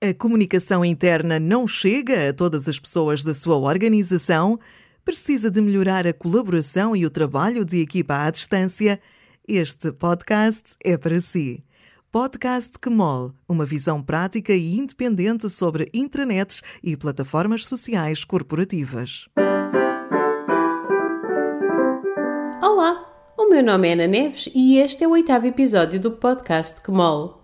A comunicação interna não chega a todas as pessoas da sua organização? Precisa de melhorar a colaboração e o trabalho de equipa à distância? Este podcast é para si. Podcast Quemol, uma visão prática e independente sobre intranets e plataformas sociais corporativas. Olá, o meu nome é Ana Neves e este é o oitavo episódio do podcast Quemol.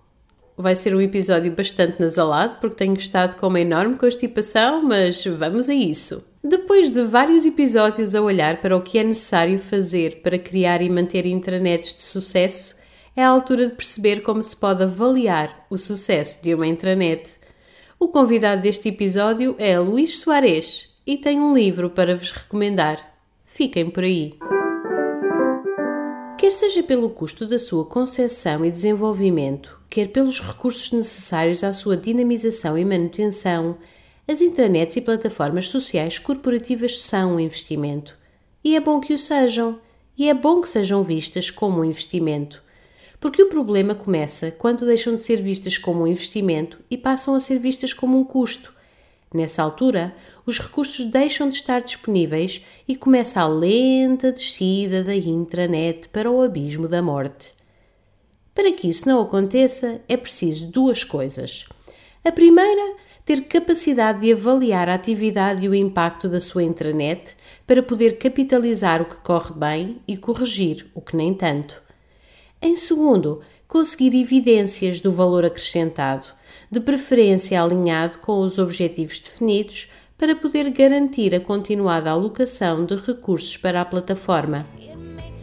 Vai ser um episódio bastante nasalado porque tenho estado com uma enorme constipação, mas vamos a isso. Depois de vários episódios a olhar para o que é necessário fazer para criar e manter intranets de sucesso, é a altura de perceber como se pode avaliar o sucesso de uma intranet. O convidado deste episódio é Luís Soares e tem um livro para vos recomendar. Fiquem por aí. Quer seja pelo custo da sua concepção e desenvolvimento, quer pelos recursos necessários à sua dinamização e manutenção, as intranets e plataformas sociais corporativas são um investimento. E é bom que o sejam. E é bom que sejam vistas como um investimento. Porque o problema começa quando deixam de ser vistas como um investimento e passam a ser vistas como um custo. Nessa altura, os recursos deixam de estar disponíveis e começa a lenta descida da intranet para o abismo da morte. Para que isso não aconteça, é preciso duas coisas. A primeira, ter capacidade de avaliar a atividade e o impacto da sua intranet para poder capitalizar o que corre bem e corrigir o que nem tanto. Em segundo, conseguir evidências do valor acrescentado, de preferência alinhado com os objetivos definidos, para poder garantir a continuada alocação de recursos para a plataforma.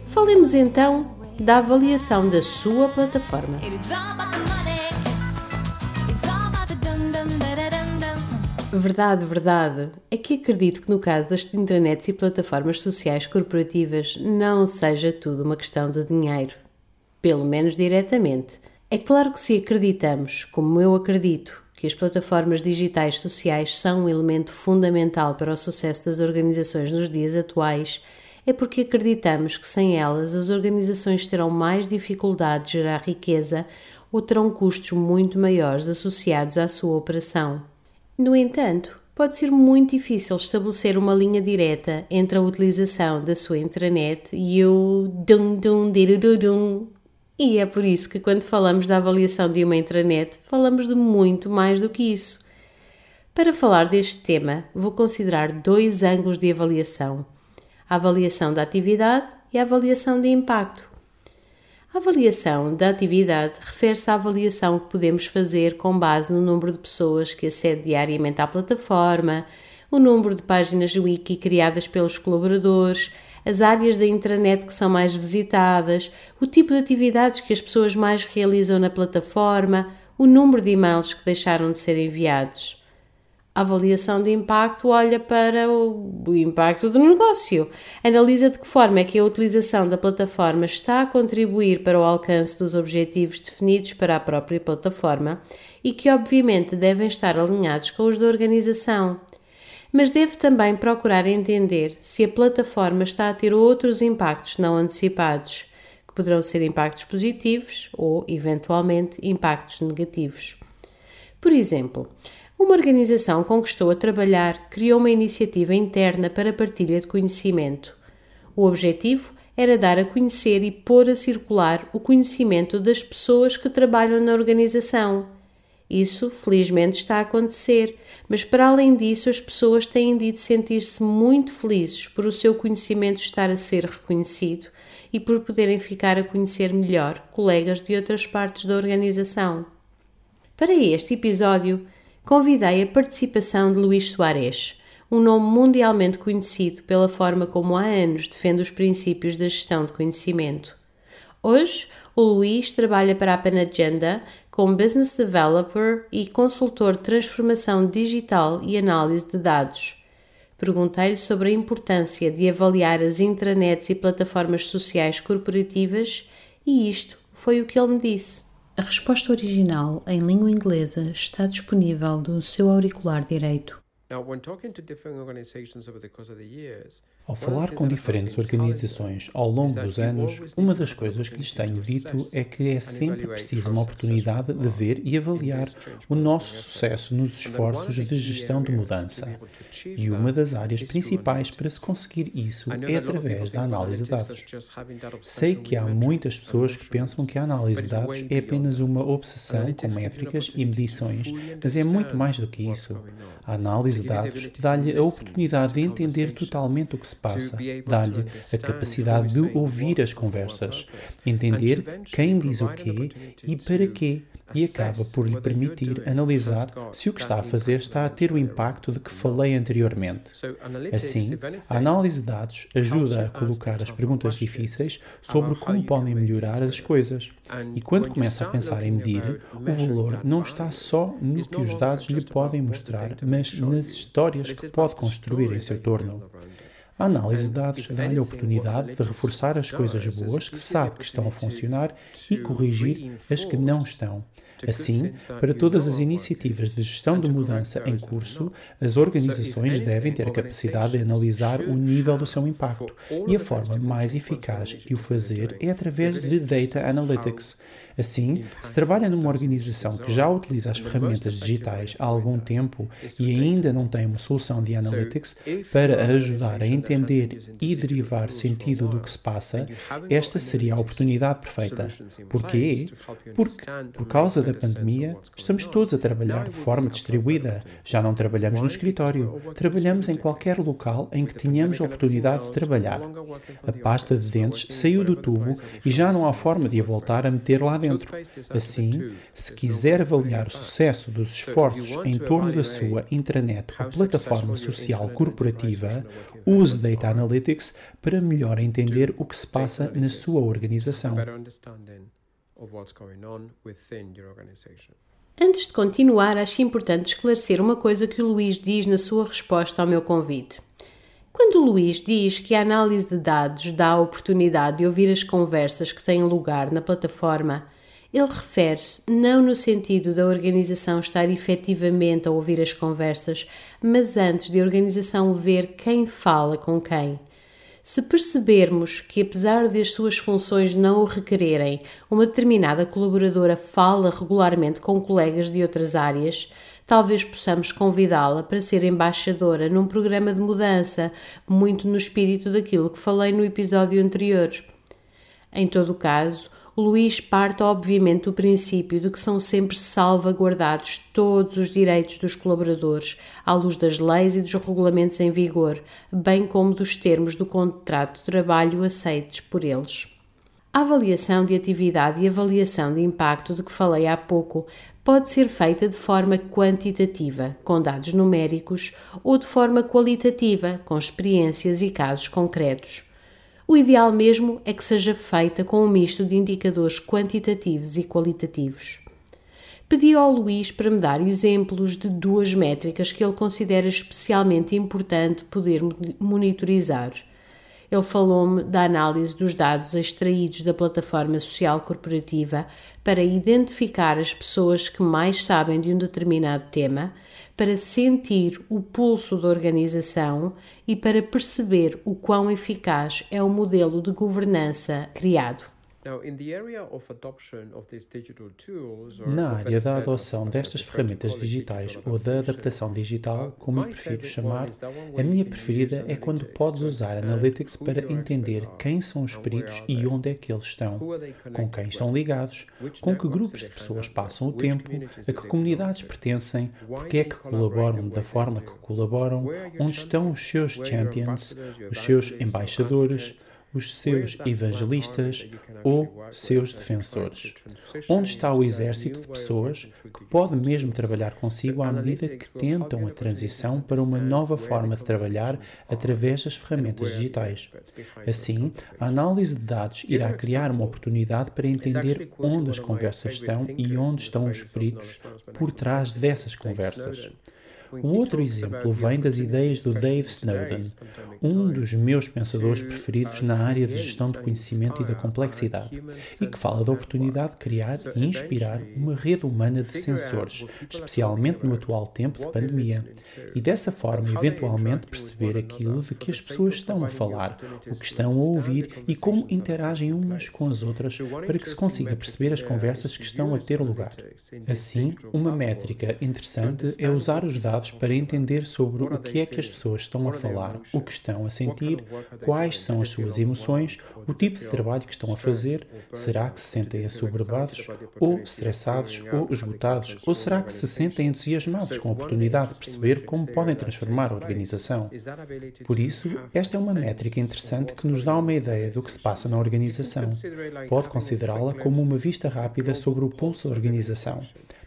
Falemos então da avaliação da sua plataforma. Verdade, verdade. É que acredito que no caso das intranets e plataformas sociais corporativas não seja tudo uma questão de dinheiro. Pelo menos diretamente. É claro que se acreditamos, como eu acredito, que as plataformas digitais sociais são um elemento fundamental para o sucesso das organizações nos dias atuais, é porque acreditamos que sem elas as organizações terão mais dificuldade de gerar riqueza ou terão custos muito maiores associados à sua operação. No entanto, pode ser muito difícil estabelecer uma linha direta entre a utilização da sua intranet e o dum dum dum e é por isso que quando falamos da avaliação de uma intranet, falamos de muito mais do que isso. Para falar deste tema, vou considerar dois ângulos de avaliação a avaliação da atividade e a avaliação de impacto. A avaliação da atividade refere-se à avaliação que podemos fazer com base no número de pessoas que acedem diariamente à plataforma, o número de páginas wiki criadas pelos colaboradores, as áreas da intranet que são mais visitadas, o tipo de atividades que as pessoas mais realizam na plataforma, o número de e-mails que deixaram de ser enviados. A avaliação de impacto olha para o, o, impacto do negócio, analisa de que forma é que a utilização da plataforma está a contribuir para o alcance dos objetivos definidos para a própria plataforma e que, obviamente, devem estar alinhados com os da organização. Mas deve também procurar entender se a plataforma está a ter outros impactos não antecipados, que poderão ser impactos positivos ou, eventualmente, impactos negativos. Por exemplo, uma organização com que estou a trabalhar criou uma iniciativa interna para partilha de conhecimento. O objetivo era dar a conhecer e pôr a circular o conhecimento das pessoas que trabalham na organização. Isso, felizmente, está a acontecer, mas para além disso, as pessoas têm de sentir-se muito felizes por o seu conhecimento estar a ser reconhecido e por poderem ficar a conhecer melhor colegas de outras partes da organização. Para este episódio, convidei a participação de Luís Soares, um nome mundialmente conhecido pela forma como há anos defende os princípios da gestão de conhecimento. Hoje, o Luís trabalha para a Panagenda como Business Developer e consultor de transformação digital e análise de dados. Perguntei-lhe sobre a importância de avaliar as intranets e plataformas sociais corporativas e isto foi o que ele me disse. A resposta original em língua inglesa está disponível no seu auricular direito. Now, when talking to different organizations over the course of the years, Ao falar com diferentes organizações ao longo dos anos, uma das coisas que lhes tenho dito é que é sempre preciso uma oportunidade de ver e avaliar o nosso sucesso nos esforços de gestão de mudança. E uma das áreas principais para se conseguir isso é através da análise de dados. Sei que há muitas pessoas que pensam que a análise de dados é apenas uma obsessão com métricas e medições, mas é muito mais do que isso. A análise de dados dá-lhe a oportunidade de entender totalmente o que se passa, dá-lhe a capacidade de ouvir as conversas, entender quem diz o quê e para quê, e acaba por lhe permitir analisar se o que está a fazer está a ter o impacto de que falei anteriormente. Assim, a análise de dados ajuda a colocar as perguntas difíceis sobre como podem melhorar as coisas. E quando começa a pensar em medir, o valor não está só no que os dados lhe podem mostrar, mas nas histórias que pode construir em seu torno. A análise de dados dá-lhe a oportunidade de reforçar as coisas boas que sabe que estão a funcionar e corrigir as que não estão. Assim, para todas as iniciativas de gestão de mudança em curso, as organizações devem ter a capacidade de analisar o nível do seu impacto e a forma mais eficaz de o fazer é através de Data Analytics. Assim, se trabalha numa organização que já utiliza as ferramentas digitais há algum tempo e ainda não tem uma solução de Analytics para ajudar a entender e derivar sentido do que se passa, esta seria a oportunidade perfeita. Porquê? Porque, por causa da pandemia, estamos todos a trabalhar de forma distribuída. Já não trabalhamos no escritório, trabalhamos em qualquer local em que tenhamos a oportunidade de trabalhar. A pasta de dentes saiu do tubo e já não há forma de a voltar a meter lá dentro. Assim, se quiser avaliar o sucesso dos esforços em torno da sua intranet ou plataforma social corporativa, use Data Analytics para melhor entender o que se passa na sua organização. Antes de continuar, acho importante esclarecer uma coisa que o Luís diz na sua resposta ao meu convite. Quando Luís diz que a análise de dados dá a oportunidade de ouvir as conversas que têm lugar na plataforma, ele refere-se não no sentido da organização estar efetivamente a ouvir as conversas, mas antes de a organização ver quem fala com quem. Se percebermos que, apesar de as suas funções não o requererem, uma determinada colaboradora fala regularmente com colegas de outras áreas, talvez possamos convidá-la para ser embaixadora num programa de mudança, muito no espírito daquilo que falei no episódio anterior. Em todo o caso, Luís parte obviamente do princípio de que são sempre salvaguardados todos os direitos dos colaboradores, à luz das leis e dos regulamentos em vigor, bem como dos termos do contrato de trabalho aceitos por eles. A avaliação de atividade e avaliação de impacto de que falei há pouco pode ser feita de forma quantitativa, com dados numéricos, ou de forma qualitativa, com experiências e casos concretos. O ideal mesmo é que seja feita com um misto de indicadores quantitativos e qualitativos. Pedi ao Luís para me dar exemplos de duas métricas que ele considera especialmente importante poder monitorizar. Ele falou-me da análise dos dados extraídos da plataforma social corporativa para identificar as pessoas que mais sabem de um determinado tema para sentir o pulso da organização e para perceber o quão eficaz é o modelo de governança criado. Na área da adoção destas ferramentas digitais ou da adaptação digital, como eu prefiro chamar, a minha preferida é quando podes usar Analytics para entender quem são os peritos e onde é que eles estão, com quem estão ligados, com que grupos de pessoas passam o tempo, a que comunidades pertencem, porque é que colaboram da forma que colaboram, onde estão os seus champions, os seus embaixadores, os seus evangelistas ou seus defensores? Onde está o exército de pessoas que pode mesmo trabalhar consigo à medida que tentam a transição para uma nova forma de trabalhar através das ferramentas digitais? Assim, a análise de dados irá criar uma oportunidade para entender onde as conversas estão e onde estão os peritos por trás dessas conversas. O outro exemplo vem das ideias do Dave Snowden, um dos meus pensadores preferidos na área de gestão de conhecimento e da complexidade, e que fala da oportunidade de criar e inspirar uma rede humana de sensores, especialmente no atual tempo de pandemia, e dessa forma, eventualmente, perceber aquilo de que as pessoas estão a falar, o que estão a ouvir e como interagem umas com as outras para que se consiga perceber as conversas que estão a ter lugar. Assim, uma métrica interessante é usar os dados para entender sobre o que é que as pessoas estão a falar, o que estão a sentir, quais são as suas emoções, o tipo de trabalho que estão a fazer, será que se sentem assoberbados, ou estressados, ou esgotados, ou será que se sentem entusiasmados com a oportunidade de perceber como podem transformar a organização? Por isso, esta é uma métrica interessante que nos dá uma ideia do que se passa na organização. Pode considerá-la como uma vista rápida sobre o pulso da organização.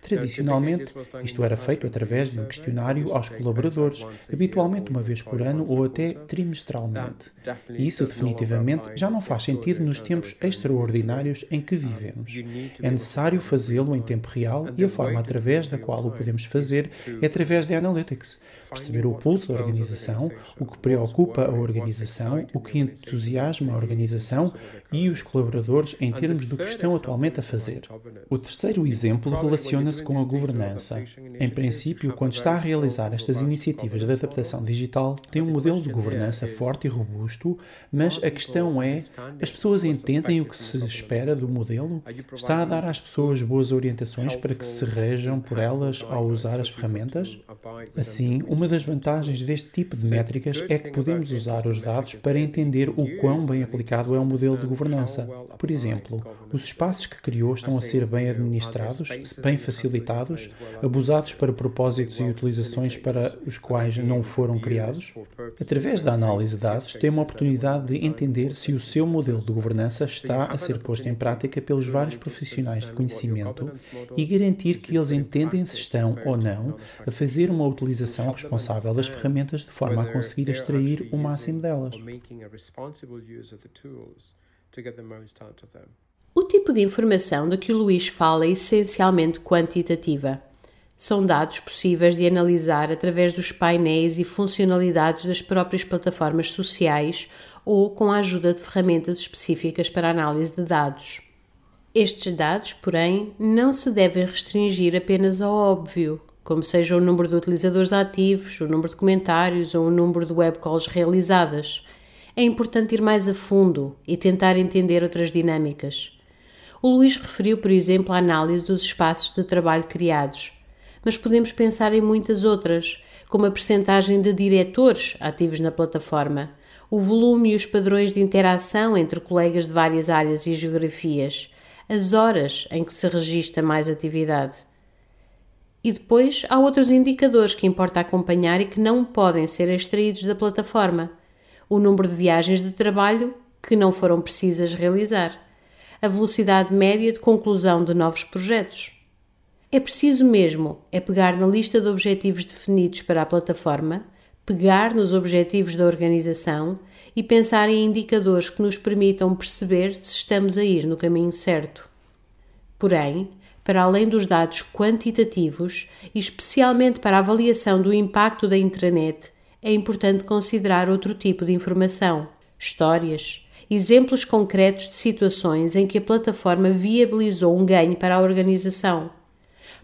Tradicionalmente, isto era feito através de um questionário aos colaboradores, habitualmente uma vez por ano ou até trimestralmente. E isso definitivamente já não faz sentido nos tempos extraordinários em que vivemos. É necessário fazê-lo em tempo real e a forma através da qual o podemos fazer é através de analytics. Perceber o pulso da organização, o que preocupa a organização, o que entusiasma a organização e os colaboradores em termos do que estão atualmente a fazer. O terceiro exemplo relaciona-se com a governança. Em princípio, quando está a realizar estas iniciativas de adaptação digital, tem um modelo de governança forte e robusto, mas a questão é: as pessoas entendem o que se espera do modelo? Está a dar às pessoas boas orientações para que se rejam por elas ao usar as ferramentas? Assim, uma das vantagens deste tipo de métricas é que podemos usar os dados para entender o quão bem aplicado é o modelo de governança. Por exemplo, os espaços que criou estão a ser bem administrados, bem facilitados facilitados, abusados para propósitos e utilizações para os quais não foram criados? Através da análise de dados, tem uma oportunidade de entender se o seu modelo de governança está a ser posto em prática pelos vários profissionais de conhecimento e garantir que eles entendem se estão ou não a fazer uma utilização responsável das ferramentas de forma a conseguir extrair o máximo delas. O tipo de informação de que o Luís fala é essencialmente quantitativa. São dados possíveis de analisar através dos painéis e funcionalidades das próprias plataformas sociais ou com a ajuda de ferramentas específicas para análise de dados. Estes dados, porém, não se devem restringir apenas ao óbvio, como seja o número de utilizadores ativos, o número de comentários ou o número de webcalls realizadas. É importante ir mais a fundo e tentar entender outras dinâmicas. O Luís referiu, por exemplo, a análise dos espaços de trabalho criados, mas podemos pensar em muitas outras, como a percentagem de diretores ativos na plataforma, o volume e os padrões de interação entre colegas de várias áreas e geografias, as horas em que se registra mais atividade. E depois há outros indicadores que importa acompanhar e que não podem ser extraídos da plataforma. O número de viagens de trabalho que não foram precisas realizar a velocidade média de conclusão de novos projetos. É preciso mesmo é pegar na lista de objetivos definidos para a plataforma, pegar nos objetivos da organização e pensar em indicadores que nos permitam perceber se estamos a ir no caminho certo. Porém, para além dos dados quantitativos e especialmente para a avaliação do impacto da intranet, é importante considerar outro tipo de informação: histórias, exemplos concretos de situações em que a plataforma viabilizou um ganho para a organização.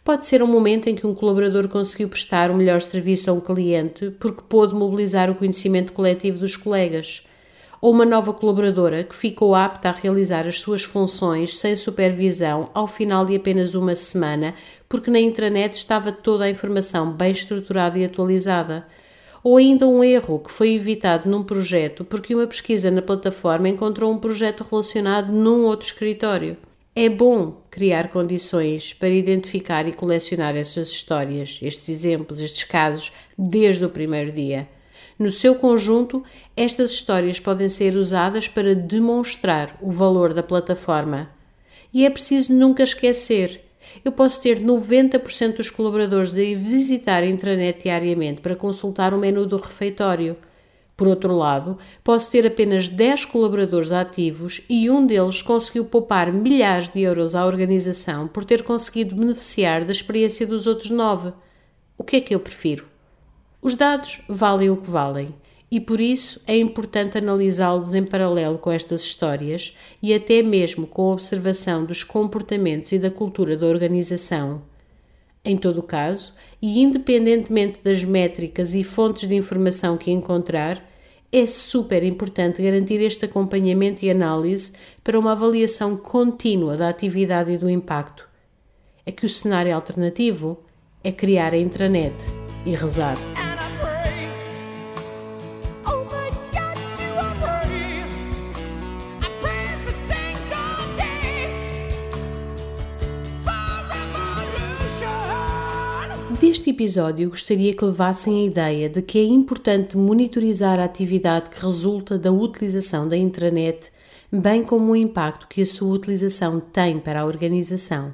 Pode ser um momento em que um colaborador conseguiu prestar o um melhor serviço a um cliente porque pôde mobilizar o conhecimento coletivo dos colegas, ou uma nova colaboradora que ficou apta a realizar as suas funções sem supervisão ao final de apenas uma semana porque na intranet estava toda a informação bem estruturada e atualizada ou ainda um erro que foi evitado num projeto porque uma pesquisa na plataforma encontrou um projeto relacionado num outro escritório. É bom criar condições para identificar e colecionar essas histórias, estes exemplos, estes casos, desde o primeiro dia. No seu conjunto, estas histórias podem ser usadas para demonstrar o valor da plataforma. E é preciso nunca esquecer eu posso ter 90% dos colaboradores a visitar a intranet diariamente para consultar o menu do refeitório. Por outro lado, posso ter apenas 10 colaboradores ativos e um deles conseguiu poupar milhares de euros à organização por ter conseguido beneficiar da experiência dos outros 9. O que é que eu prefiro? Os dados valem o que valem e por isso é importante analisá-los em paralelo com estas histórias e até mesmo com a observação dos comportamentos e da cultura da organização. Em todo o caso, e independentemente das métricas e fontes de informação que encontrar, é super importante garantir este acompanhamento e análise para uma avaliação contínua da atividade e do impacto. É que o cenário alternativo é criar a intranet e rezar. Deste episódio, gostaria que levassem a ideia de que é importante monitorizar a atividade que resulta da utilização da intranet, bem como o impacto que a sua utilização tem para a organização.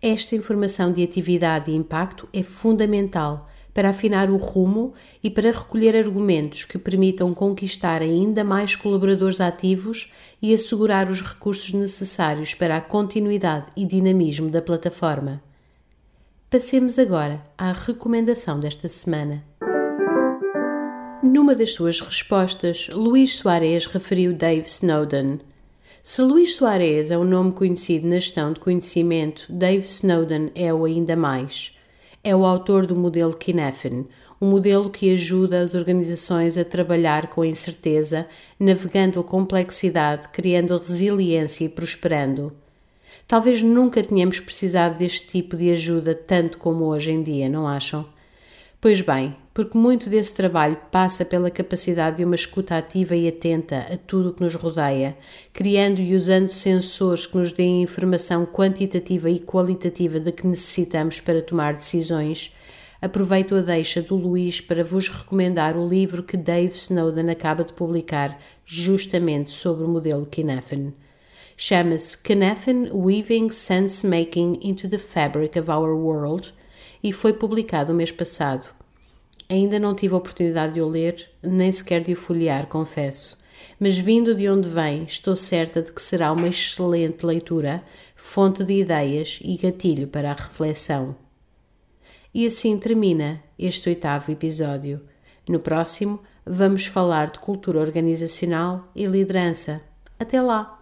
Esta informação de atividade e impacto é fundamental para afinar o rumo e para recolher argumentos que permitam conquistar ainda mais colaboradores ativos e assegurar os recursos necessários para a continuidade e dinamismo da plataforma. Passemos agora à recomendação desta semana. Numa das suas respostas, Luís Soares referiu Dave Snowden. Se Luís Soares é um nome conhecido na gestão de conhecimento, Dave Snowden é o ainda mais. É o autor do modelo Kinefin, um modelo que ajuda as organizações a trabalhar com incerteza, navegando a complexidade, criando resiliência e prosperando. Talvez nunca tenhamos precisado deste tipo de ajuda tanto como hoje em dia, não acham? Pois bem, porque muito desse trabalho passa pela capacidade de uma escuta ativa e atenta a tudo o que nos rodeia, criando e usando sensores que nos deem informação quantitativa e qualitativa de que necessitamos para tomar decisões. Aproveito a deixa do Luís para vos recomendar o livro que Dave Snowden acaba de publicar, justamente sobre o modelo Kinefin. Chama-se Cynefin Weaving Sense Making into the Fabric of Our World e foi publicado o mês passado. Ainda não tive a oportunidade de o ler, nem sequer de o folhear, confesso. Mas vindo de onde vem, estou certa de que será uma excelente leitura, fonte de ideias e gatilho para a reflexão. E assim termina este oitavo episódio. No próximo, vamos falar de cultura organizacional e liderança. Até lá!